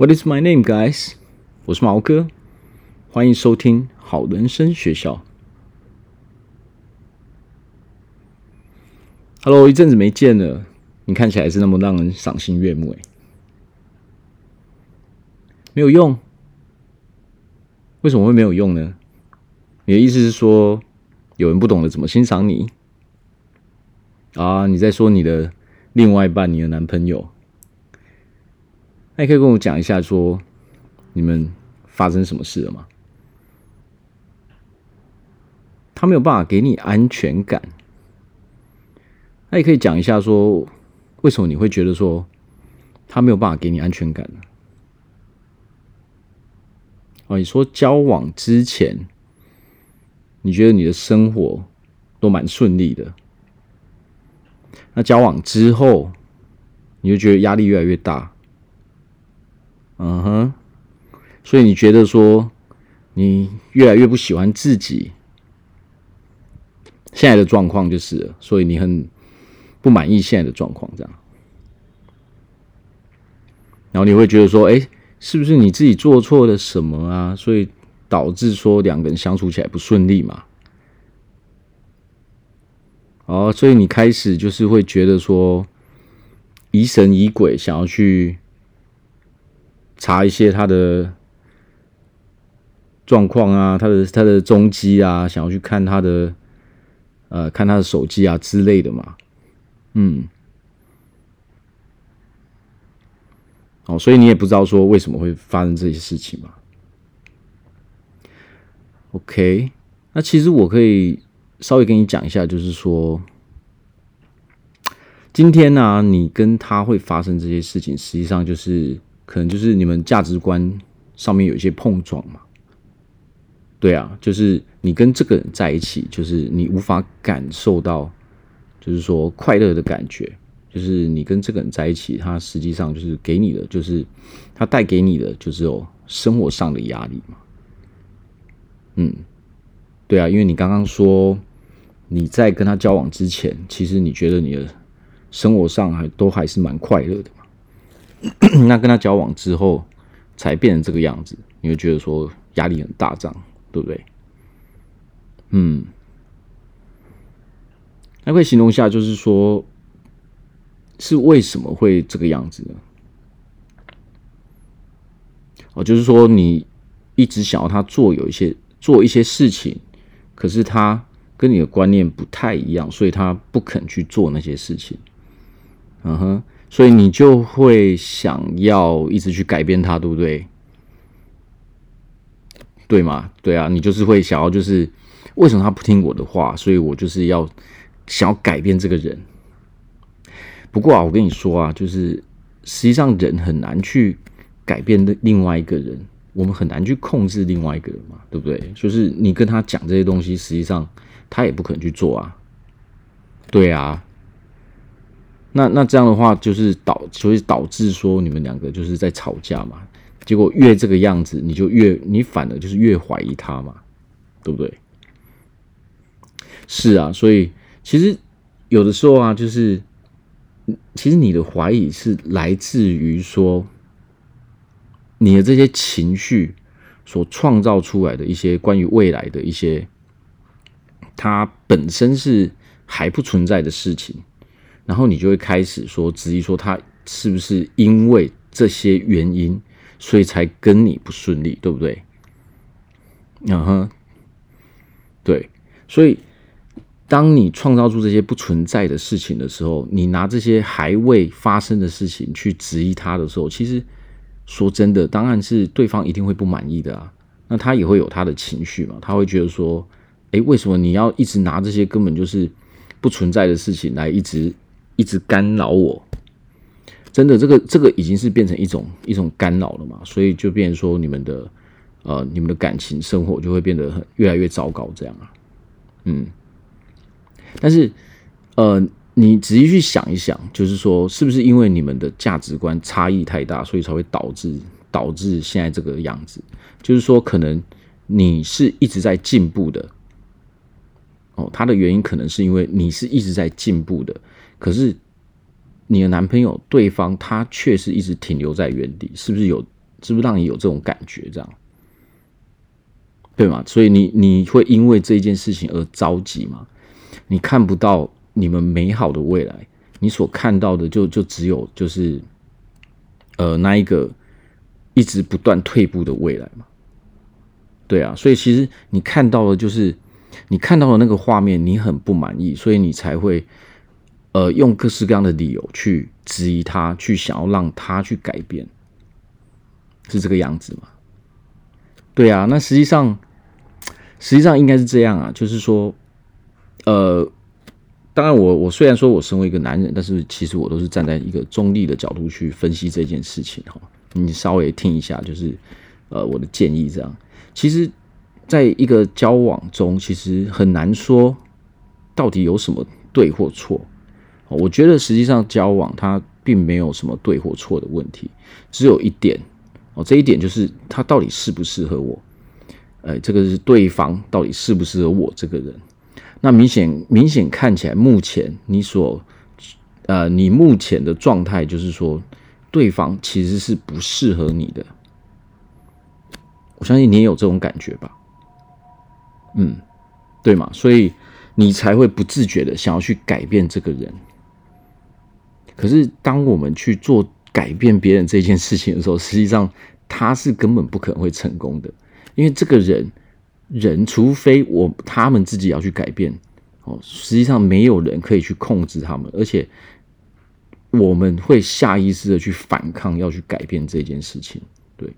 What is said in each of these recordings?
What is my name, guys？我是毛哥，欢迎收听好人生学校。Hello，一阵子没见了，你看起来是那么让人赏心悦目哎。没有用？为什么会没有用呢？你的意思是说，有人不懂得怎么欣赏你？啊，你在说你的另外一半，你的男朋友？那你可以跟我讲一下，说你们发生什么事了吗？他没有办法给你安全感。那也可以讲一下，说为什么你会觉得说他没有办法给你安全感呢？哦，你说交往之前，你觉得你的生活都蛮顺利的。那交往之后，你就觉得压力越来越大，嗯哼，所以你觉得说你越来越不喜欢自己现在的状况就是，所以你很不满意现在的状况，这样，然后你会觉得说，哎，是不是你自己做错了什么啊？所以导致说两个人相处起来不顺利嘛？哦，所以你开始就是会觉得说疑神疑鬼，想要去查一些他的状况啊，他的他的踪迹啊，想要去看他的呃看他的手机啊之类的嘛，嗯，哦，所以你也不知道说为什么会发生这些事情嘛？OK，那其实我可以。稍微跟你讲一下，就是说，今天呢、你跟他会发生这些事情，实际上就是可能就是你们价值观上面有一些碰撞嘛。对啊，就是你跟这个人在一起，就是你无法感受到，就是说快乐的感觉，就是你跟这个人在一起，他实际上就是给你的，就是他带给你的，就是有生活上的压力嘛。嗯，对啊，因为你刚刚说。你在跟他交往之前，其实你觉得你的生活上还都还是蛮快乐的？那跟他交往之后，才变成这个样子，你会觉得说压力很大，这样对不对？嗯，那可以形容一下，就是说是为什么会这个样子呢？哦，就是说你一直想要他做有一些做一些事情，可是他。跟你的观念不太一样，所以他不肯去做那些事情。嗯哼，所以你就会想要一直去改变他，对不对？对吗？对啊，你就是会想要，就是为什么他不听我的话？所以我就是要想要改变这个人。不过啊，我跟你说啊，就是实际上人很难去改变另外一个人，我们很难去控制另外一个人嘛，对不对？就是你跟他讲这些东西，实际上。他也不可能去做啊，对啊，那那这样的话就是导，所以导致说你们两个就是在吵架嘛，结果越这个样子，你就越你反而就是越怀疑他嘛，对不对？是啊，所以其实有的时候啊，就是其实你的怀疑是来自于说你的这些情绪所创造出来的一些关于未来的一些。它本身是还不存在的事情，然后你就会开始说质疑说他是不是因为这些原因，所以才跟你不顺利，对不对？嗯哼，对，所以当你创造出这些不存在的事情的时候，你拿这些还未发生的事情去质疑他的时候，其实说真的，当然是对方一定会不满意的啊。那他也会有他的情绪嘛，他会觉得说。诶，为什么你要一直拿这些根本就是不存在的事情来一直一直干扰我？真的，这个这个已经是变成一种一种干扰了嘛？所以就变成说你们的呃你们的感情生活就会变得很越来越糟糕，这样啊，嗯。但是呃，你仔细去想一想，就是说是不是因为你们的价值观差异太大，所以才会导致导致现在这个样子？就是说，可能你是一直在进步的。哦，他的原因可能是因为你是一直在进步的，可是你的男朋友对方他却是一直停留在原地，是不是有是不是让你有这种感觉？这样，对吗？所以你你会因为这件事情而着急吗？你看不到你们美好的未来，你所看到的就就只有就是，呃，那一个一直不断退步的未来嘛？对啊，所以其实你看到的就是你看到的那个画面，你很不满意，所以你才会。呃，用各式各样的理由去质疑他，去想要让他去改变，是这个样子吗？对啊，那实际上，实际上应该是这样啊，就是说，呃，当然我，我虽然说我身为一个男人，但是其实我都是站在一个中立的角度去分析这件事情哈。你稍微听一下，就是呃，我的建议这样。其实，在一个交往中，其实很难说到底有什么对或错。我觉得实际上交往它并没有什么对或错的问题，只有一点哦，这一点就是他到底适不适合我，哎，这个是对方到底适不适合我这个人。那明显明显看起来，目前你所呃，你目前的状态就是说，对方其实是不适合你的。我相信你也有这种感觉吧？嗯，对嘛？所以你才会不自觉的想要去改变这个人。可是，当我们去做改变别人这件事情的时候，实际上他是根本不可能会成功的，因为这个人，人除非我他们自己要去改变，哦，实际上没有人可以去控制他们，而且我们会下意识的去反抗，要去改变这件事情，对，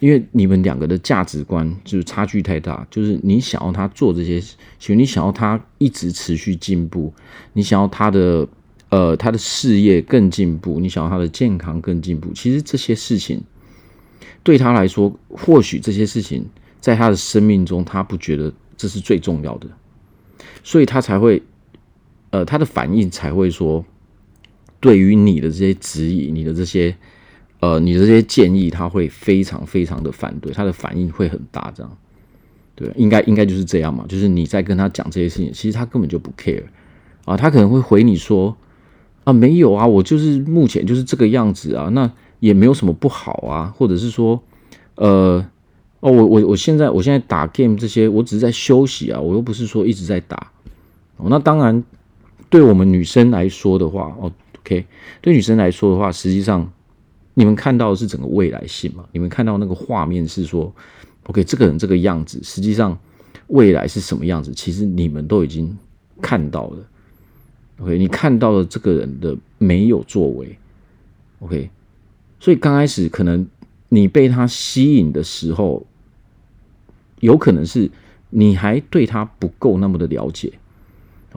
因为你们两个的价值观就是差距太大，就是你想要他做这些，其实你想要他一直持续进步，你想要他的。呃，他的事业更进步，你想要他的健康更进步，其实这些事情对他来说，或许这些事情在他的生命中，他不觉得这是最重要的，所以他才会，呃，他的反应才会说，对于你的这些质疑，你的这些，呃，你的这些建议，他会非常非常的反对，他的反应会很大，这样，对，应该应该就是这样嘛，就是你在跟他讲这些事情，其实他根本就不 care 啊，他可能会回你说。啊，没有啊，我就是目前就是这个样子啊，那也没有什么不好啊，或者是说，呃，哦，我我我现在我现在打 game 这些，我只是在休息啊，我又不是说一直在打。哦，那当然，对我们女生来说的话，哦，OK，对女生来说的话，实际上你们看到的是整个未来性嘛，你们看到那个画面是说，OK，这个人这个样子，实际上未来是什么样子，其实你们都已经看到了。OK，你看到了这个人的没有作为，OK，所以刚开始可能你被他吸引的时候，有可能是你还对他不够那么的了解。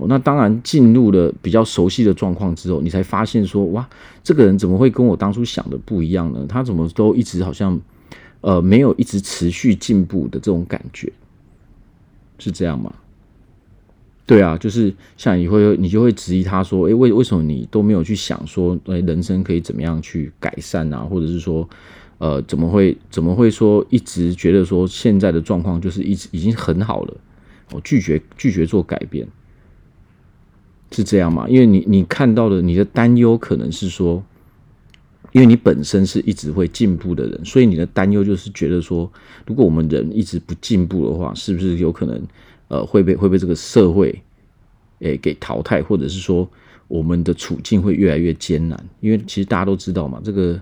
那当然进入了比较熟悉的状况之后，你才发现说，哇，这个人怎么会跟我当初想的不一样呢？他怎么都一直好像呃没有一直持续进步的这种感觉，是这样吗？对啊，就是像你会，你就会质疑他说：“诶，为为什么你都没有去想说，诶，人生可以怎么样去改善啊？或者是说，呃，怎么会怎么会说一直觉得说现在的状况就是一直已经很好了？我拒绝拒绝做改变，是这样吗？因为你你看到的你的担忧可能是说，因为你本身是一直会进步的人，所以你的担忧就是觉得说，如果我们人一直不进步的话，是不是有可能？”呃，会被会被这个社会，诶给淘汰，或者是说我们的处境会越来越艰难，因为其实大家都知道嘛，这个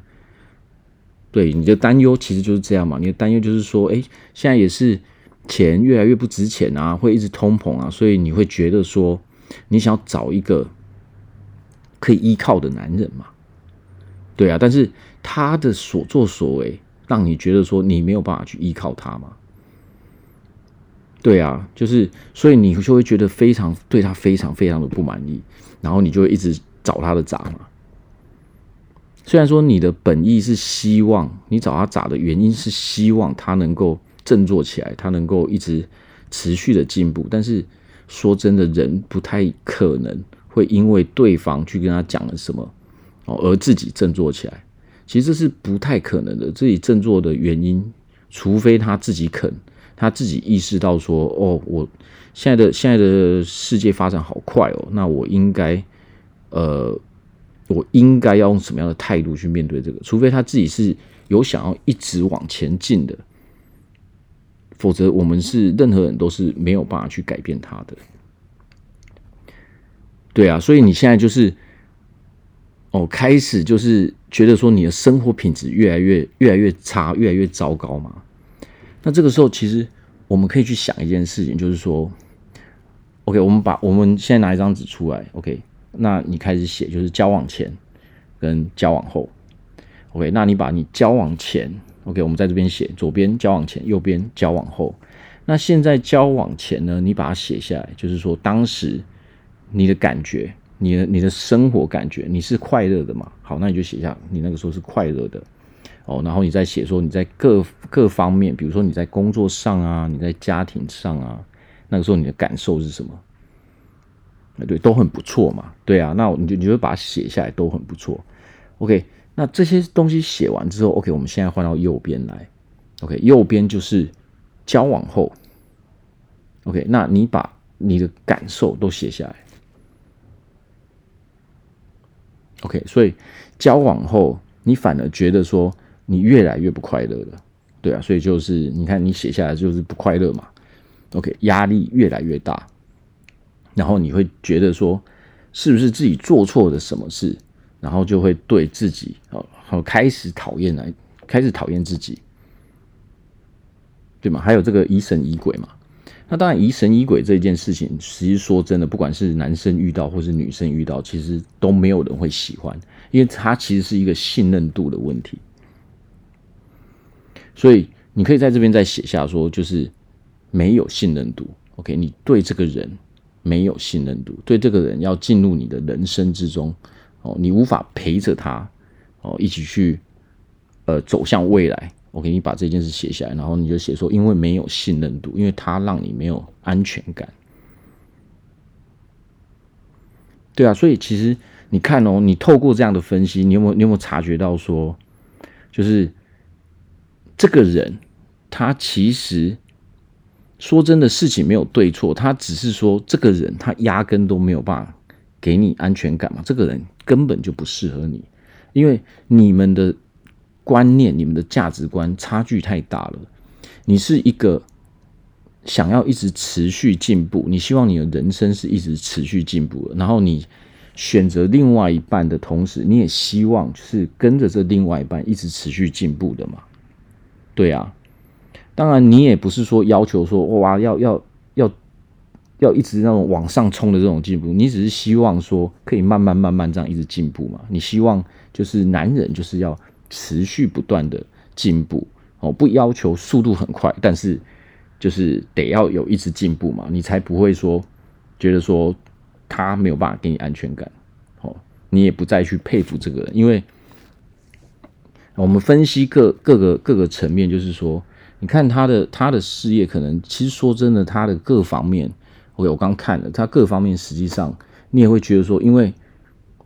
对你的担忧其实就是这样嘛，你的担忧就是说，诶，现在也是钱越来越不值钱啊，会一直通膨啊，所以你会觉得说，你想要找一个可以依靠的男人嘛，对啊，但是他的所作所为让你觉得说你没有办法去依靠他嘛。对啊，就是所以你就会觉得非常对他非常非常的不满意，然后你就会一直找他的茬嘛。虽然说你的本意是希望你找他茬的原因是希望他能够振作起来，他能够一直持续的进步，但是说真的，人不太可能会因为对方去跟他讲了什么哦而自己振作起来。其实这是不太可能的，自己振作的原因，除非他自己肯。他自己意识到说：“哦，我现在的现在的世界发展好快哦，那我应该，呃，我应该要用什么样的态度去面对这个？除非他自己是有想要一直往前进的，否则我们是任何人都是没有办法去改变他的。对啊，所以你现在就是哦，开始就是觉得说你的生活品质越来越越来越差，越来越糟糕嘛。那这个时候，其实我们可以去想一件事情，就是说，OK，我们把我们现在拿一张纸出来，OK。那你开始写，就是交往前跟交往后，OK。那你把你交往前，OK，我们在这边写，左边交往前，右边交往后。那现在交往前呢，你把它写下来，就是说当时你的感觉，你的你的生活感觉，你是快乐的嘛？好，那你就写下你那个时候是快乐的哦。然后你再写说你在各各方面，比如说你在工作上啊，你在家庭上啊，那个时候你的感受是什么？对，都很不错嘛。对啊，那你就你就把它写下来，都很不错。OK，那这些东西写完之后，OK，我们现在换到右边来。OK，右边就是交往后。OK，那你把你的感受都写下来。OK，所以交往后，你反而觉得说你越来越不快乐了。对啊，所以就是你看你写下来就是不快乐嘛。OK，压力越来越大。然后你会觉得说，是不是自己做错了什么事？然后就会对自己哦，好开始讨厌来，开始讨厌自己，对吗？还有这个疑神疑鬼嘛？那当然，疑神疑鬼这件事情，其实说真的，不管是男生遇到或是女生遇到，其实都没有人会喜欢，因为它其实是一个信任度的问题。所以你可以在这边再写下说，就是没有信任度。OK，你对这个人。没有信任度，对这个人要进入你的人生之中，哦，你无法陪着他，哦，一起去，呃，走向未来。我给你把这件事写下来，然后你就写说，因为没有信任度，因为他让你没有安全感。对啊，所以其实你看哦，你透过这样的分析，你有没有你有没有察觉到说，就是这个人他其实。说真的，事情没有对错，他只是说这个人他压根都没有办法给你安全感嘛，这个人根本就不适合你，因为你们的观念、你们的价值观差距太大了。你是一个想要一直持续进步，你希望你的人生是一直持续进步的，然后你选择另外一半的同时，你也希望是跟着这另外一半一直持续进步的嘛？对啊。当然，你也不是说要求说哇，要要要一直那种往上冲的这种进步，你只是希望说可以慢慢慢慢这样一直进步嘛。你希望就是男人就是要持续不断的进步哦，不要求速度很快，但是就是得要有一直进步嘛，你才不会说觉得说他没有办法给你安全感哦，你也不再去佩服这个人，因为我们分析各各个各个层面，就是说。你看他的他的事业，可能其实说真的，他的各方面我刚看了他各方面，实际上你也会觉得说，因为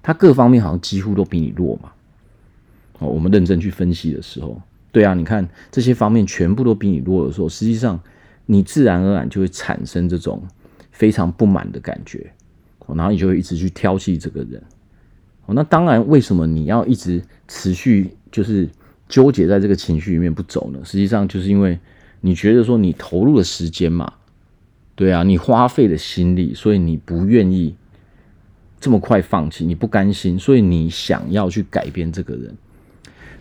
他各方面好像几乎都比你弱嘛。哦，我们认真去分析的时候，对啊，你看这些方面全部都比你弱的时候，实际上你自然而然就会产生这种非常不满的感觉，然后你就会一直去挑剔这个人。哦，那当然，为什么你要一直持续就是？纠结在这个情绪里面不走呢，实际上就是因为你觉得说你投入的时间嘛，对啊，你花费了心力，所以你不愿意这么快放弃，你不甘心，所以你想要去改变这个人。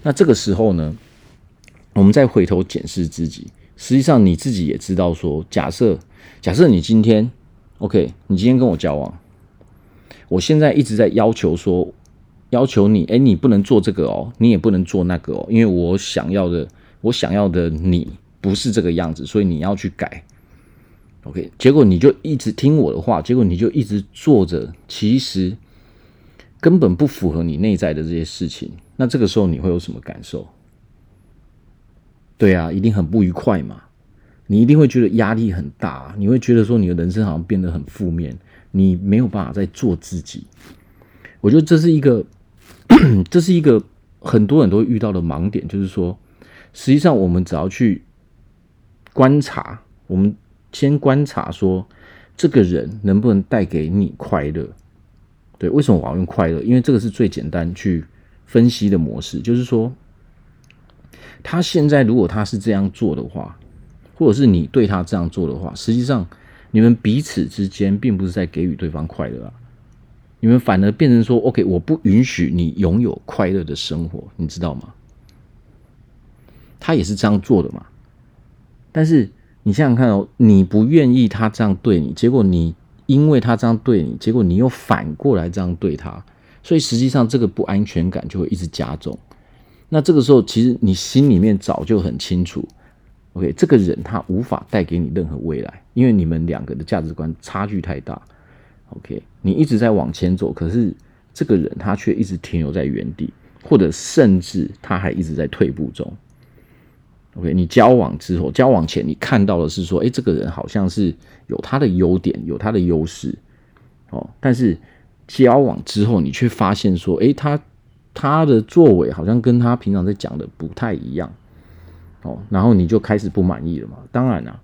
那这个时候呢，我们再回头检视自己，实际上你自己也知道说，假设假设你今天 OK，你今天跟我交往，我现在一直在要求说。要求你，哎，你不能做这个哦，你也不能做那个哦，因为我想要的，我想要的你不是这个样子，所以你要去改。OK，结果你就一直听我的话，结果你就一直做着，其实根本不符合你内在的这些事情。那这个时候你会有什么感受？对啊，一定很不愉快嘛，你一定会觉得压力很大，你会觉得说你的人生好像变得很负面，你没有办法再做自己。我觉得这是一个。这是一个很多人都会遇到的盲点，就是说，实际上我们只要去观察，我们先观察说，这个人能不能带给你快乐对，为什么我要用快乐？因为这个是最简单去分析的模式，就是说，他现在如果他是这样做的话，或者是你对他这样做的话，实际上你们彼此之间并不是在给予对方快乐啊，你们反而变成说，OK，我不允许你拥有快乐的生活，你知道吗？他也是这样做的嘛，但是你想想看哦，你不愿意他这样对你，结果你。因为他这样对你，结果你又反过来这样对他，所以实际上这个不安全感就会一直加重。那这个时候，其实你心里面早就很清楚，OK，这个人他无法带给你任何未来，因为你们两个的价值观差距太大。OK，你一直在往前走，可是这个人他却一直停留在原地，或者甚至他还一直在退步中。OK，你交往之后，交往前你看到的是说，哎，这个人好像是有他的优点，有他的优势，哦，但是交往之后，你却发现说，哎，他他的作为好像跟他平常在讲的不太一样，哦，然后你就开始不满意了嘛？当然啊，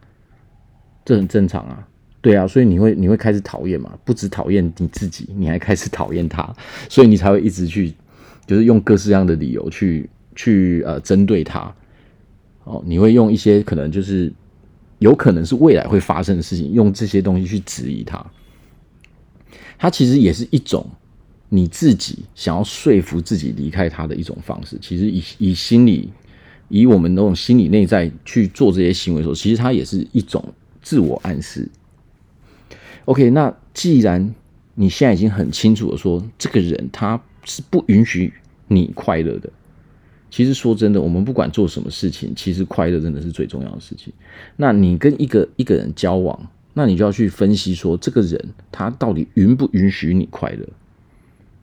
这很正常啊，对啊，所以你会你会开始讨厌嘛？不止讨厌你自己，你还开始讨厌他，所以你才会一直去，就是用各式各样的理由去去呃针对他。哦，你会用一些可能就是有可能是未来会发生的事情，用这些东西去质疑他。他其实也是一种你自己想要说服自己离开他的一种方式。其实以以心理，以我们那种心理内在去做这些行为的时候，其实它也是一种自我暗示。OK，那既然你现在已经很清楚的说，这个人他是不允许你快乐的。其实说真的，我们不管做什么事情，其实快乐真的是最重要的事情。那你跟一个一个人交往，那你就要去分析说，这个人他到底允不允许你快乐？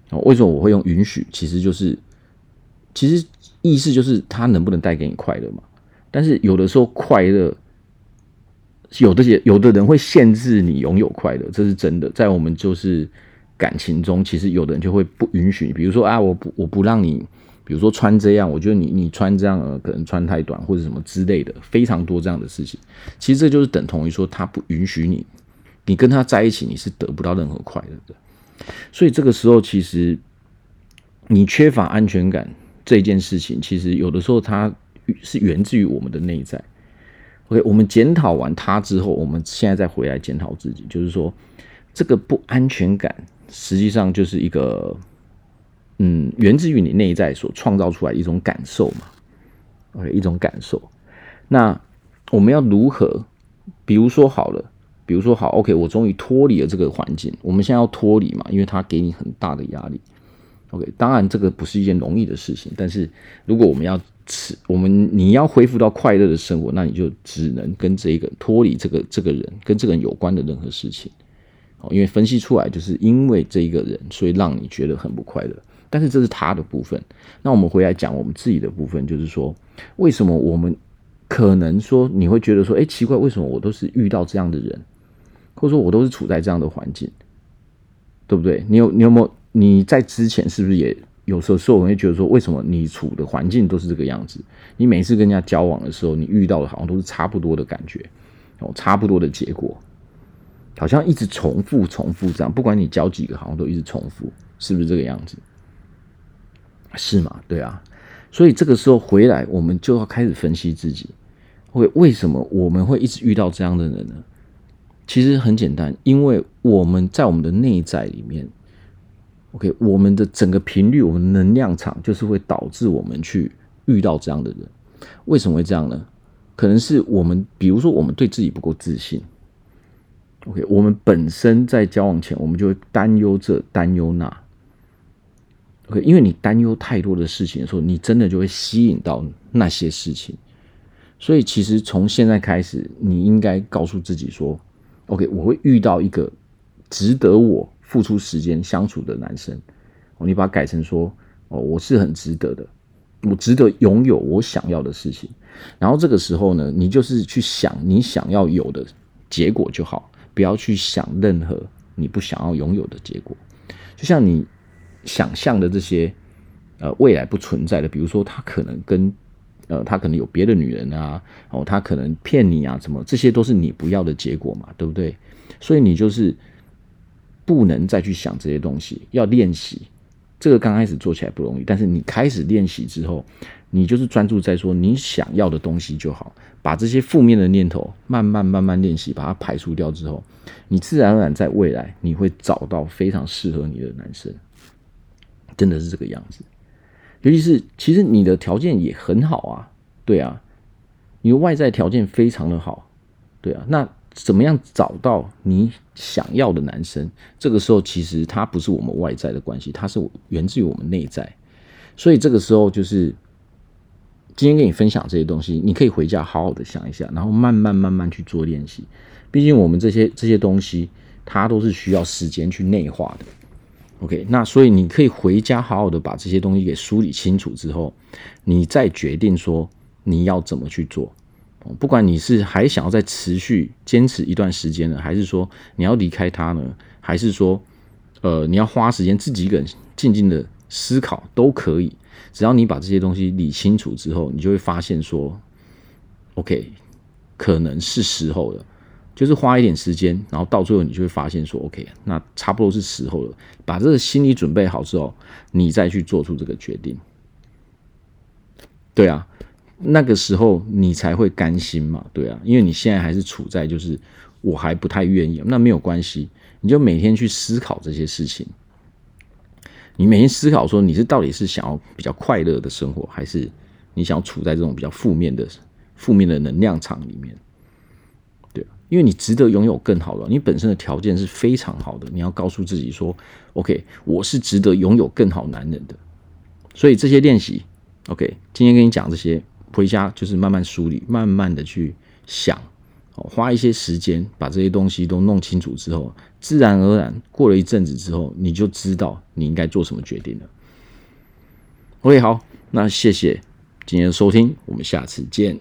哦，为什么我会用允许？其实就是，其实意思就是他能不能带给你快乐嘛？但是有的时候快乐，有的些有的人会限制你拥有快乐，这是真的。在我们就是感情中，其实有的人就会不允许，比如说啊，我不我不让你。比如说穿这样，我觉得你你穿这样，可能穿太短或者什么之类的，非常多这样的事情。其实这就是等同于说他不允许你，你跟他在一起你是得不到任何快乐的。所以这个时候其实你缺乏安全感这件事情，其实有的时候它是源自于我们的内在。OK，我们检讨完他之后，我们现在再回来检讨自己，就是说这个不安全感实际上就是一个。嗯，源自于你内在所创造出来一种感受嘛，OK，一种感受。那我们要如何？比如说好了，比如说好，OK，我终于脱离了这个环境。我们现在要脱离嘛，因为它给你很大的压力。OK，当然这个不是一件容易的事情。但是如果我们要吃，我们你要恢复到快乐的生活，那你就只能跟这个脱离这个这个人跟这个人有关的任何事情。哦，因为分析出来就是因为这一个人，所以让你觉得很不快乐。但是这是他的部分，那我们回来讲我们自己的部分，就是说，为什么我们可能说你会觉得说，哎，奇怪，为什么我都是遇到这样的人，或者说我都是处在这样的环境，对不对？你有你有没有你在之前是不是也有时候时候我会觉得说，为什么你处的环境都是这个样子？你每次跟人家交往的时候，你遇到的好像都是差不多的感觉，哦，差不多的结果，好像一直重复重复这样，不管你交几个，好像都一直重复，是不是这个样子？是吗？对啊，所以这个时候回来，我们就要开始分析自己，为为什么我们会一直遇到这样的人呢？其实很简单，因为我们在我们的内在里面，OK，我们的整个频率，我们能量场就是会导致我们去遇到这样的人。为什么会这样呢？可能是我们，比如说我们对自己不够自信，OK，我们本身在交往前，我们就会担忧这，担忧那。OK，因为你担忧太多的事情的时候，你真的就会吸引到那些事情。所以，其实从现在开始，你应该告诉自己说：“OK，我会遇到一个值得我付出时间相处的男生。”哦，你把它改成说：“哦，我是很值得的，我值得拥有我想要的事情。”然后这个时候呢，你就是去想你想要有的结果就好，不要去想任何你不想要拥有的结果。就像你。想象的这些，呃，未来不存在的，比如说他可能跟，呃，他可能有别的女人啊，哦，他可能骗你啊，什么，这些都是你不要的结果嘛，对不对？所以你就是不能再去想这些东西，要练习。这个刚开始做起来不容易，但是你开始练习之后，你就是专注在说你想要的东西就好，把这些负面的念头慢慢慢慢练习，把它排除掉之后，你自然而然在未来你会找到非常适合你的男生，真的是这个样子。尤其是其实你的条件也很好啊，对啊，你的外在条件非常的好，对啊，那。怎么样找到你想要的男生？这个时候其实他不是我们外在的关系，他是源自于我们内在。所以这个时候就是今天跟你分享这些东西，你可以回家好好的想一下，然后慢慢慢慢去做练习。毕竟我们这些这些东西，它都是需要时间去内化的。OK，那所以你可以回家好好的把这些东西给梳理清楚之后，你再决定说你要怎么去做。不管你是还想要再持续坚持一段时间呢，还是说你要离开他呢，还是说，呃，你要花时间自己一个人静静的思考都可以。只要你把这些东西理清楚之后，你就会发现说，OK，可能是时候了。就是花一点时间，然后到最后你就会发现说，OK，那差不多是时候了。把这个心理准备好之后，你再去做出这个决定。对啊。那个时候你才会甘心嘛，对啊，因为你现在还是处在就是我还不太愿意，那没有关系，你就每天去思考这些事情，你每天思考说你是到底是想要比较快乐的生活，还是你想要处在这种比较负面的负面的能量场里面，因为你值得拥有更好的，你本身的条件是非常好的，你要告诉自己说，OK，我是值得拥有更好男人的，所以这些练习，OK，今天跟你讲这些。回家就是慢慢梳理，慢慢的去想，花一些时间把这些东西都弄清楚之后，自然而然过了一阵子之后，你就知道你应该做什么决定了。OK，好，那谢谢今天的收听，我们下次见。